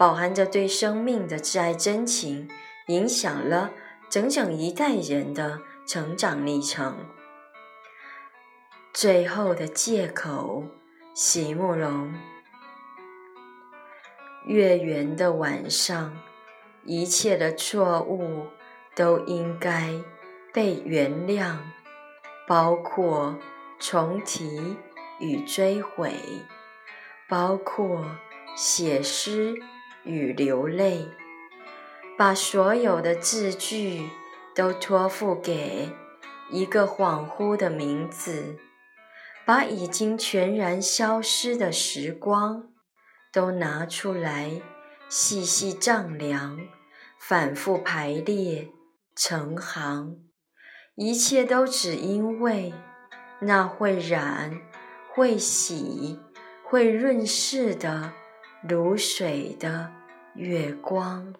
饱含着对生命的挚爱真情，影响了整整一代人的成长历程。最后的借口，席慕容。月圆的晚上，一切的错误都应该被原谅，包括重提与追悔，包括写诗。与流泪，把所有的字句都托付给一个恍惚的名字，把已经全然消失的时光都拿出来细细丈量，反复排列成行，一切都只因为那会染、会洗、会润饰的。如水的月光。